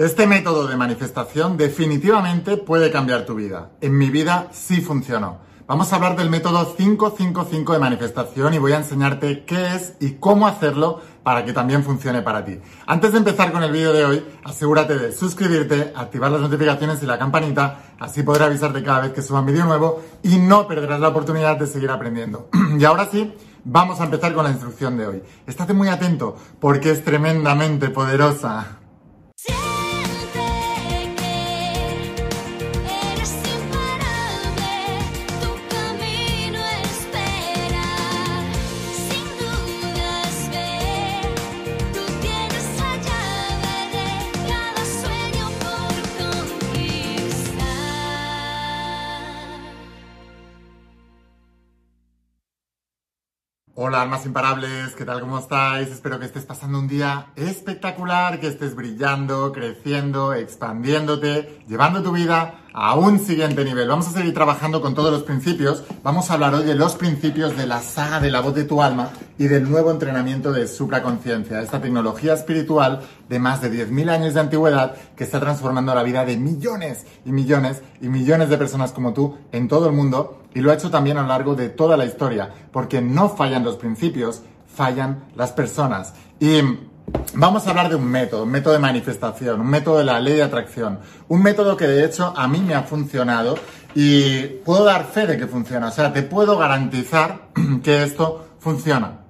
Este método de manifestación definitivamente puede cambiar tu vida. En mi vida sí funcionó. Vamos a hablar del método 555 de manifestación y voy a enseñarte qué es y cómo hacerlo para que también funcione para ti. Antes de empezar con el vídeo de hoy, asegúrate de suscribirte, activar las notificaciones y la campanita, así podré avisarte cada vez que suba un vídeo nuevo y no perderás la oportunidad de seguir aprendiendo. y ahora sí, vamos a empezar con la instrucción de hoy. Estate muy atento porque es tremendamente poderosa. Hola almas imparables, ¿qué tal? ¿Cómo estáis? Espero que estés pasando un día espectacular, que estés brillando, creciendo, expandiéndote, llevando tu vida a un siguiente nivel. Vamos a seguir trabajando con todos los principios. Vamos a hablar hoy de los principios de la saga de la voz de tu alma y del nuevo entrenamiento de supraconciencia, esta tecnología espiritual de más de 10.000 años de antigüedad que está transformando la vida de millones y millones y millones de personas como tú en todo el mundo y lo ha hecho también a lo largo de toda la historia, porque no fallan los principios, fallan las personas. Y Vamos a hablar de un método, un método de manifestación, un método de la ley de atracción, un método que de hecho a mí me ha funcionado y puedo dar fe de que funciona, o sea, te puedo garantizar que esto funciona.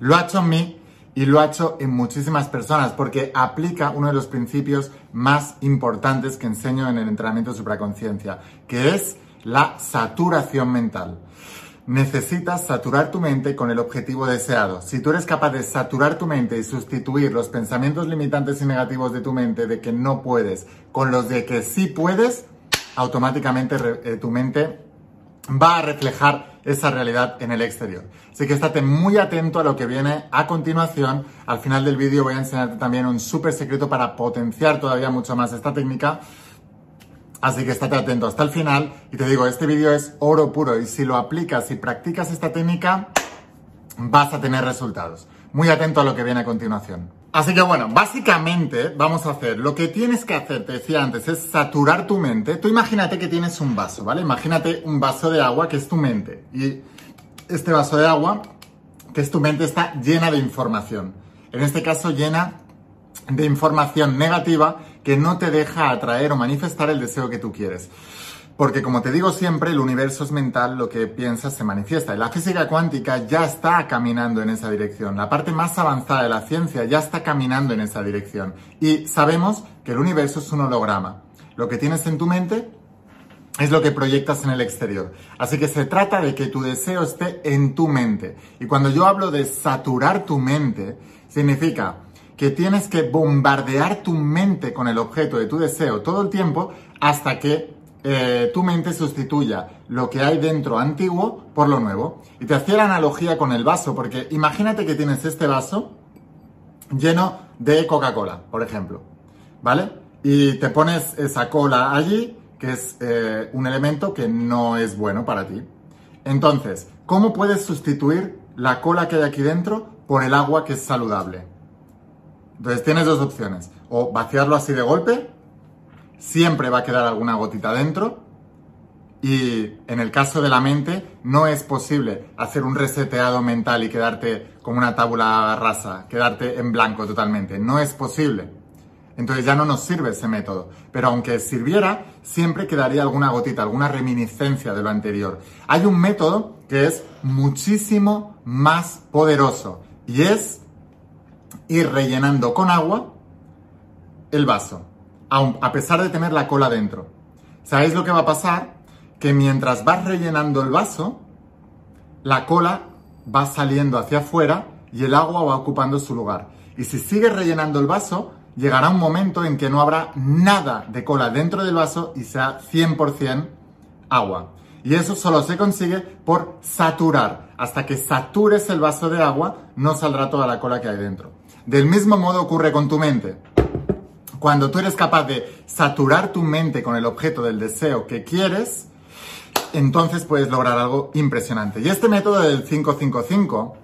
Lo ha hecho en mí y lo ha hecho en muchísimas personas porque aplica uno de los principios más importantes que enseño en el entrenamiento de supraconciencia, que es la saturación mental necesitas saturar tu mente con el objetivo deseado. Si tú eres capaz de saturar tu mente y sustituir los pensamientos limitantes y negativos de tu mente de que no puedes con los de que sí puedes, automáticamente eh, tu mente va a reflejar esa realidad en el exterior. Así que estate muy atento a lo que viene a continuación. Al final del vídeo voy a enseñarte también un súper secreto para potenciar todavía mucho más esta técnica Así que estate atento hasta el final y te digo, este vídeo es oro puro y si lo aplicas y practicas esta técnica, vas a tener resultados. Muy atento a lo que viene a continuación. Así que bueno, básicamente vamos a hacer, lo que tienes que hacer, te decía antes, es saturar tu mente. Tú imagínate que tienes un vaso, ¿vale? Imagínate un vaso de agua que es tu mente. Y este vaso de agua, que es tu mente, está llena de información. En este caso, llena de información negativa que no te deja atraer o manifestar el deseo que tú quieres. Porque como te digo siempre, el universo es mental, lo que piensas se manifiesta. Y la física cuántica ya está caminando en esa dirección. La parte más avanzada de la ciencia ya está caminando en esa dirección. Y sabemos que el universo es un holograma. Lo que tienes en tu mente es lo que proyectas en el exterior. Así que se trata de que tu deseo esté en tu mente. Y cuando yo hablo de saturar tu mente, significa que tienes que bombardear tu mente con el objeto de tu deseo todo el tiempo hasta que eh, tu mente sustituya lo que hay dentro antiguo por lo nuevo. Y te hacía la analogía con el vaso, porque imagínate que tienes este vaso lleno de Coca-Cola, por ejemplo, ¿vale? Y te pones esa cola allí, que es eh, un elemento que no es bueno para ti. Entonces, ¿cómo puedes sustituir la cola que hay aquí dentro por el agua que es saludable? Entonces tienes dos opciones. O vaciarlo así de golpe, siempre va a quedar alguna gotita dentro. Y en el caso de la mente, no es posible hacer un reseteado mental y quedarte como una tábula rasa, quedarte en blanco totalmente. No es posible. Entonces ya no nos sirve ese método. Pero aunque sirviera, siempre quedaría alguna gotita, alguna reminiscencia de lo anterior. Hay un método que es muchísimo más poderoso y es ir rellenando con agua el vaso, a pesar de tener la cola dentro. ¿Sabéis lo que va a pasar? Que mientras vas rellenando el vaso, la cola va saliendo hacia afuera y el agua va ocupando su lugar. Y si sigues rellenando el vaso, llegará un momento en que no habrá nada de cola dentro del vaso y sea 100% agua. Y eso solo se consigue por saturar. Hasta que satures el vaso de agua, no saldrá toda la cola que hay dentro. Del mismo modo ocurre con tu mente. Cuando tú eres capaz de saturar tu mente con el objeto del deseo que quieres, entonces puedes lograr algo impresionante. Y este método del 555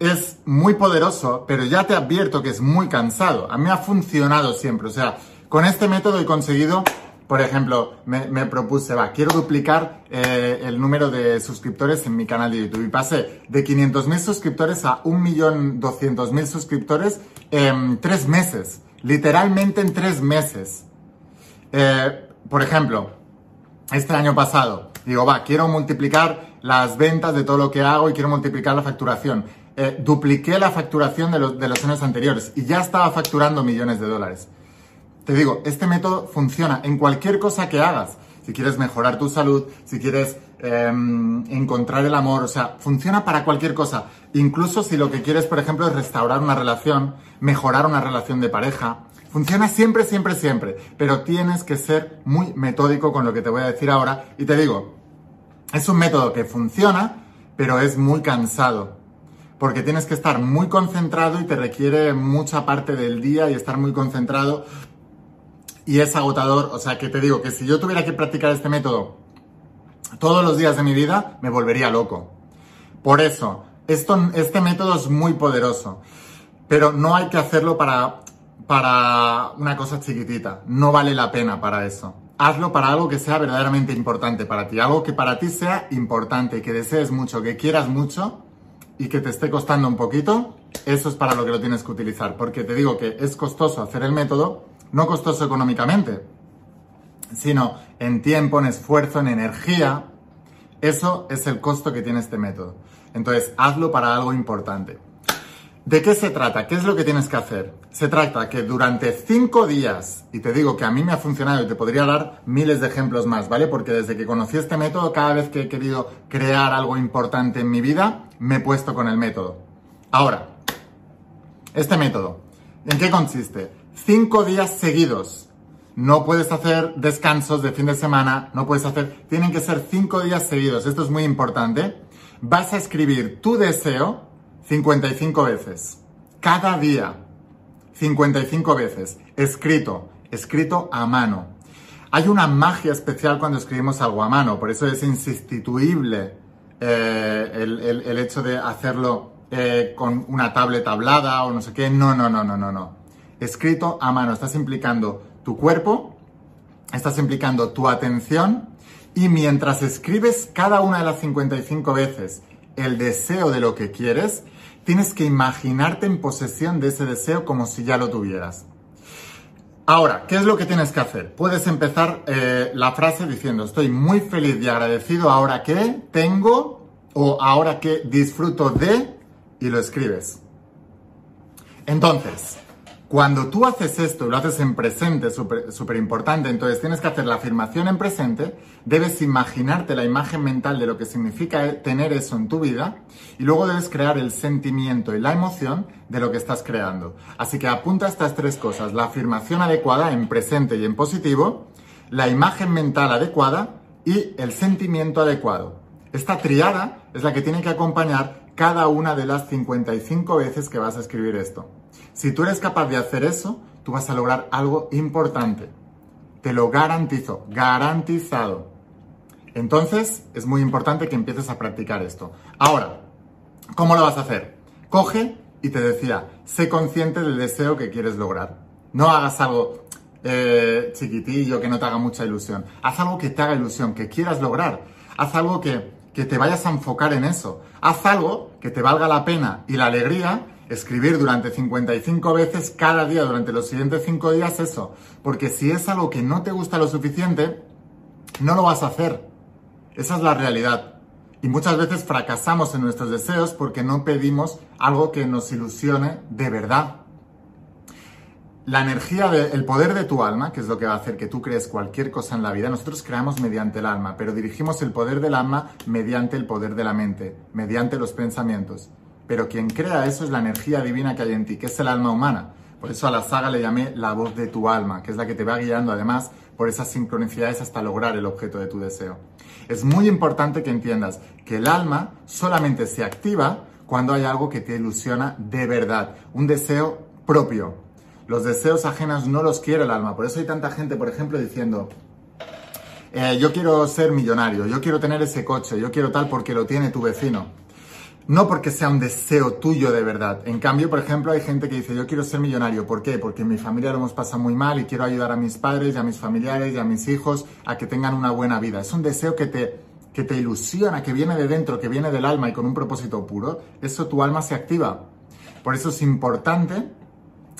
es muy poderoso, pero ya te advierto que es muy cansado. A mí ha funcionado siempre. O sea, con este método he conseguido, por ejemplo, me, propuse, va, quiero duplicar eh, el número de suscriptores en mi canal de YouTube. Y pasé de 500.000 suscriptores a 1.200.000 suscriptores en tres meses. Literalmente en tres meses. Eh, por ejemplo, este año pasado, digo, va, quiero multiplicar las ventas de todo lo que hago y quiero multiplicar la facturación. Eh, dupliqué la facturación de los, de los años anteriores y ya estaba facturando millones de dólares. Te digo, este método funciona en cualquier cosa que hagas. Si quieres mejorar tu salud, si quieres em, encontrar el amor, o sea, funciona para cualquier cosa. Incluso si lo que quieres, por ejemplo, es restaurar una relación, mejorar una relación de pareja. Funciona siempre, siempre, siempre. Pero tienes que ser muy metódico con lo que te voy a decir ahora. Y te digo, es un método que funciona, pero es muy cansado. Porque tienes que estar muy concentrado y te requiere mucha parte del día y estar muy concentrado. Y es agotador. O sea, que te digo que si yo tuviera que practicar este método todos los días de mi vida, me volvería loco. Por eso, esto, este método es muy poderoso. Pero no hay que hacerlo para, para una cosa chiquitita. No vale la pena para eso hazlo para algo que sea verdaderamente importante para ti, algo que para ti sea importante, que desees mucho, que quieras mucho y que te esté costando un poquito, eso es para lo que lo tienes que utilizar, porque te digo que es costoso hacer el método, no costoso económicamente, sino en tiempo, en esfuerzo, en energía, eso es el costo que tiene este método. Entonces, hazlo para algo importante. ¿De qué se trata? ¿Qué es lo que tienes que hacer? Se trata que durante cinco días, y te digo que a mí me ha funcionado y te podría dar miles de ejemplos más, ¿vale? Porque desde que conocí este método, cada vez que he querido crear algo importante en mi vida, me he puesto con el método. Ahora, este método, ¿en qué consiste? Cinco días seguidos. No puedes hacer descansos de fin de semana, no puedes hacer, tienen que ser cinco días seguidos. Esto es muy importante. Vas a escribir tu deseo 55 veces. Cada día. 55 veces. Escrito. Escrito a mano. Hay una magia especial cuando escribimos algo a mano, por eso es insustituible eh, el, hecho de hacerlo eh, con una tablet hablada o no sé qué. No, no, no, no, no, no. Escrito a mano. Estás implicando tu cuerpo, estás implicando tu atención y mientras escribes cada una de las 55 veces el deseo de lo que quieres, tienes que imaginarte en posesión de ese deseo como si ya lo tuvieras. Ahora, ¿qué es lo que tienes que hacer? Puedes empezar eh, la frase diciendo, estoy muy feliz y agradecido ahora que tengo o ahora que disfruto de y lo escribes. Entonces, cuando tú haces esto lo haces en presente, súper importante, entonces tienes que hacer la afirmación en presente, debes imaginarte la imagen mental de lo que significa tener eso en tu vida y luego debes crear el sentimiento y la emoción de lo que estás creando. Así que apunta estas tres cosas, la afirmación adecuada en presente y en positivo, la imagen mental adecuada y el sentimiento adecuado. Esta triada es la que tiene que acompañar cada una de las 55 veces que vas a escribir esto. Si tú eres capaz de hacer eso, tú vas a lograr algo importante. Te lo garantizo, garantizado. Entonces, es muy importante que empieces a practicar esto. Ahora, ¿cómo lo vas a hacer? Coge y te decía, sé consciente del deseo que quieres lograr. No hagas algo eh, chiquitillo que no te haga mucha ilusión. Haz algo que te haga ilusión, que quieras lograr. Haz algo que, que te vayas a enfocar en eso. Haz algo que te valga la pena y la alegría escribir durante 55 veces cada día durante los siguientes 5 días eso. Porque si es algo que no te gusta lo suficiente, no lo vas a hacer. Esa es la realidad. Y muchas veces fracasamos en nuestros deseos porque no pedimos algo que nos ilusione de verdad. La energía, el poder de tu alma, que es lo que va a hacer que tú crees cualquier cosa en la vida, nosotros creamos mediante el alma, pero dirigimos el poder del alma mediante el poder de la mente, mediante los pensamientos pero quien crea eso es la energía divina que hay en ti, que es el alma humana. Por eso a la saga le llamé la voz de tu alma, que es la que te va guiando además por esas sincronicidades hasta lograr el objeto de tu deseo. Es muy importante que entiendas que el alma solamente se activa cuando hay algo que te ilusiona de verdad, un deseo propio. Los deseos ajenos no los quiere el alma, por eso hay tanta gente, por ejemplo, diciendo, eh, yo quiero ser millonario, yo quiero tener ese coche, yo quiero tal porque lo tiene tu vecino. No porque sea un deseo tuyo de verdad. En cambio, por ejemplo, hay gente que dice, yo quiero ser millonario. ¿Por qué? Porque en mi familia lo hemos pasado muy mal y quiero ayudar a mis padres y a mis familiares y a mis hijos a que tengan una buena vida. Es un deseo que te, que te ilusiona, que viene de dentro, que viene del alma y con un propósito puro. Eso tu alma se activa. Por eso es importante,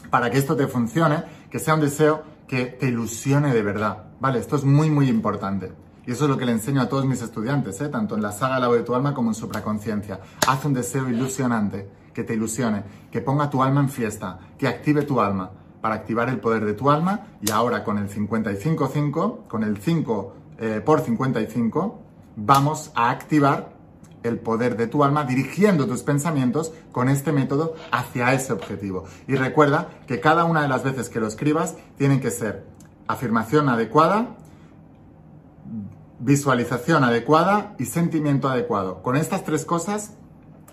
para que esto te funcione, que sea un deseo que te ilusione de verdad. Vale, esto es muy, muy importante. Y eso es lo que le enseño a todos mis estudiantes, ¿eh? tanto en la saga La voz de tu alma como en supraconciencia. Haz un deseo ilusionante, que te ilusione, que ponga tu alma en fiesta, que active tu alma para activar el poder de tu alma. Y ahora con el 55-5, con el 5 eh, por 55, vamos a activar el poder de tu alma dirigiendo tus pensamientos con este método hacia ese objetivo. Y recuerda que cada una de las veces que lo escribas tienen que ser afirmación adecuada, visualización adecuada y sentimiento adecuado. Con estas tres cosas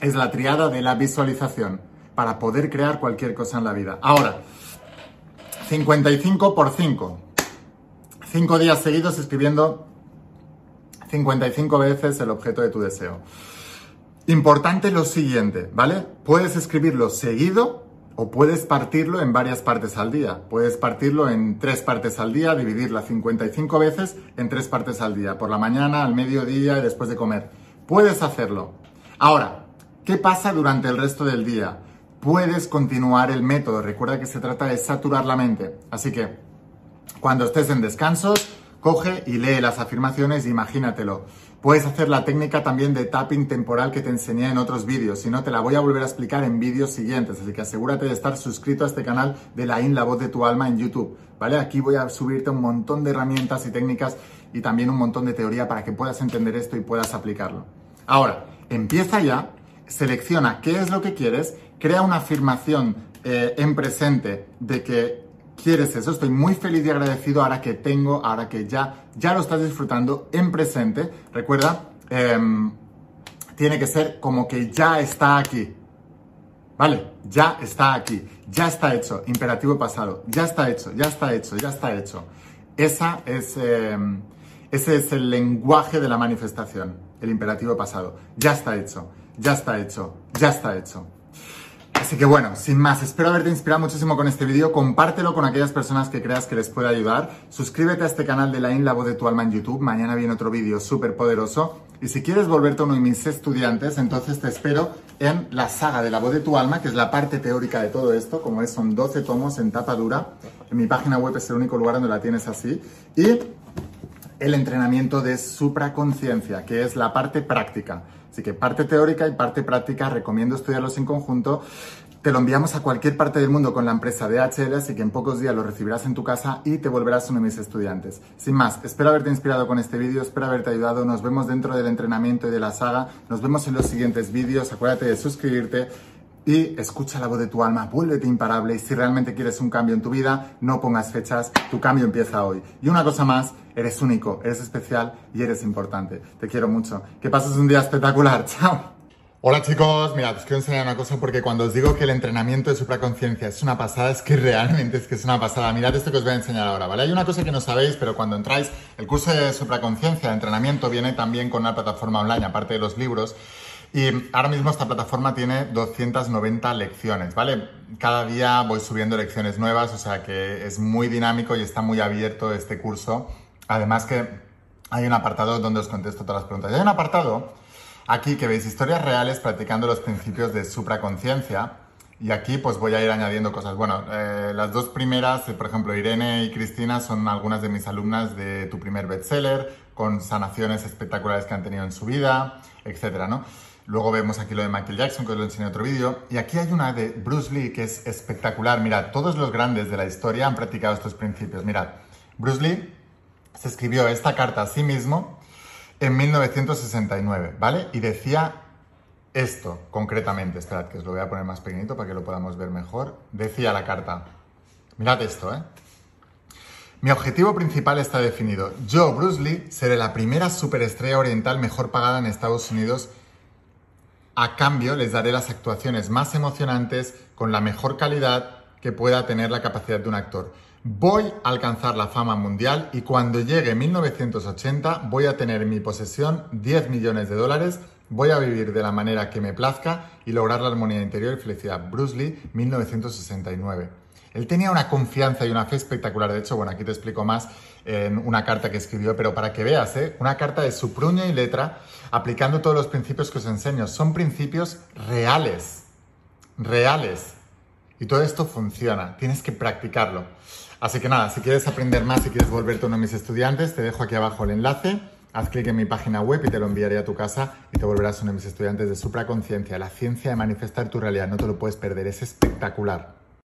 es la triada de la visualización para poder crear cualquier cosa en la vida. Ahora, 55 por 5. 5 días seguidos escribiendo 55 veces el objeto de tu deseo. Importante lo siguiente, ¿vale? Puedes escribirlo seguido o puedes partirlo en varias partes al día. Puedes partirlo en tres partes al día, dividirla 55 veces en tres partes al día, por la mañana, al mediodía y después de comer. Puedes hacerlo. Ahora, ¿qué pasa durante el resto del día? Puedes continuar el método. Recuerda que se trata de saturar la mente. Así que, cuando estés en descansos, coge y lee las afirmaciones, imagínatelo. Puedes hacer la técnica también de tapping temporal que te enseñé en otros vídeos, si no te la voy a volver a explicar en vídeos siguientes, así que asegúrate de estar suscrito a este canal de la IN, la voz de tu alma en YouTube, ¿vale? Aquí voy a subirte un montón de herramientas y técnicas y también un montón de teoría para que puedas entender esto y puedas aplicarlo. Ahora, empieza ya, selecciona qué es lo que quieres, crea una afirmación eh, en presente de que quieres eso. Estoy muy feliz y agradecido ahora que tengo, ahora que ya, ya lo estás disfrutando en presente. Recuerda, em, tiene que ser como que ya está aquí. ¿Vale? Ya está aquí, ya está hecho, imperativo pasado, ya está hecho, ya está hecho, ya está hecho. Esa es, em, ese es el lenguaje de la manifestación, el imperativo pasado. Ya está hecho, ya está hecho, ya está hecho. Así que bueno, sin más, espero haberte inspirado muchísimo con este vídeo. Compártelo con aquellas personas que creas que les pueda ayudar. Suscríbete a este canal de la IN, la voz de tu alma en YouTube. Mañana viene otro vídeo súper poderoso. Y si quieres volverte uno de mis estudiantes, entonces te espero en la saga de la voz de tu alma, que es la parte teórica de todo esto, como es, son 12 tomos en tapa dura. En mi página web es el único lugar donde la tienes así. Y el entrenamiento de supraconciencia, que es la parte práctica. Así que parte teórica y parte práctica, recomiendo estudiarlos en conjunto. Te lo enviamos a cualquier parte del mundo con la empresa DHL, así que en pocos días lo recibirás en tu casa y te volverás uno de mis estudiantes. Sin más, espero haberte inspirado con este vídeo, espero haberte ayudado. Nos vemos dentro del entrenamiento y de la saga. Nos vemos en los siguientes vídeos. Acuérdate de suscribirte y escucha la voz de tu alma, vuélvete imparable y si realmente quieres un cambio en tu vida, no pongas fechas, tu cambio empieza hoy. Y una cosa más, Eres único, eres especial y eres importante. Te quiero mucho. Que pases un día espectacular. Chao. Hola chicos, mirad, os quiero enseñar una cosa porque cuando os digo que el entrenamiento de supraconciencia es una pasada, es que realmente es que es una pasada. Mirad esto que os voy a enseñar ahora, ¿vale? Hay una cosa que no sabéis, pero cuando entráis, el curso de supraconciencia, de entrenamiento, viene también con una plataforma online, aparte de los libros. Y ahora mismo esta plataforma tiene 290 lecciones, ¿vale? Cada día voy subiendo lecciones nuevas, o sea que es muy dinámico y está muy abierto este curso Además que hay un apartado donde os contesto todas las preguntas. hay un apartado aquí que veis historias reales practicando los principios de supraconciencia. Y aquí pues voy a ir añadiendo cosas. Bueno, eh, las dos primeras, eh, por ejemplo, Irene y Cristina son algunas de mis alumnas de tu primer bestseller, con sanaciones espectaculares que han tenido en su vida, etcétera, ¿no? Luego vemos aquí lo de Michael Jackson, que os lo enseñé en otro vídeo. Y aquí hay una de Bruce Lee que es espectacular. Mirad, todos los grandes de la historia han practicado estos principios. Mirad, Bruce Lee se escribió esta carta a sí mismo en 1969, ¿vale? Y decía esto concretamente, esperad que os lo voy a poner más pequeñito para que lo podamos ver mejor. Decía la carta, mirad esto, ¿eh? Mi objetivo principal está definido. Yo, Bruce Lee, seré la primera superestrella oriental mejor pagada en Estados Unidos. A cambio, les daré las actuaciones más emocionantes con la mejor calidad que pueda tener la capacidad de un actor. Voy a alcanzar la fama mundial y cuando llegue 1980 voy a tener en mi posesión 10 millones de dólares Voy a vivir de la manera que me plazca y lograr la armonía interior y felicidad. Bruce Lee, 1969. Él tenía una confianza y una fe espectacular. De hecho, bueno, aquí te explico más en una carta que escribió, pero para que veas, ¿eh? una carta de su puño y letra, aplicando todos los principios que os enseño. Son principios reales, reales. Y todo esto funciona, tienes que practicarlo. Así que nada, si quieres aprender más, si quieres volverte uno de mis estudiantes, te dejo aquí abajo el enlace. Haz clic en mi página web y te lo enviaré a tu casa y te volverás uno de mis estudiantes de supraconciencia, la ciencia de manifestar tu realidad. No te lo puedes perder, es espectacular.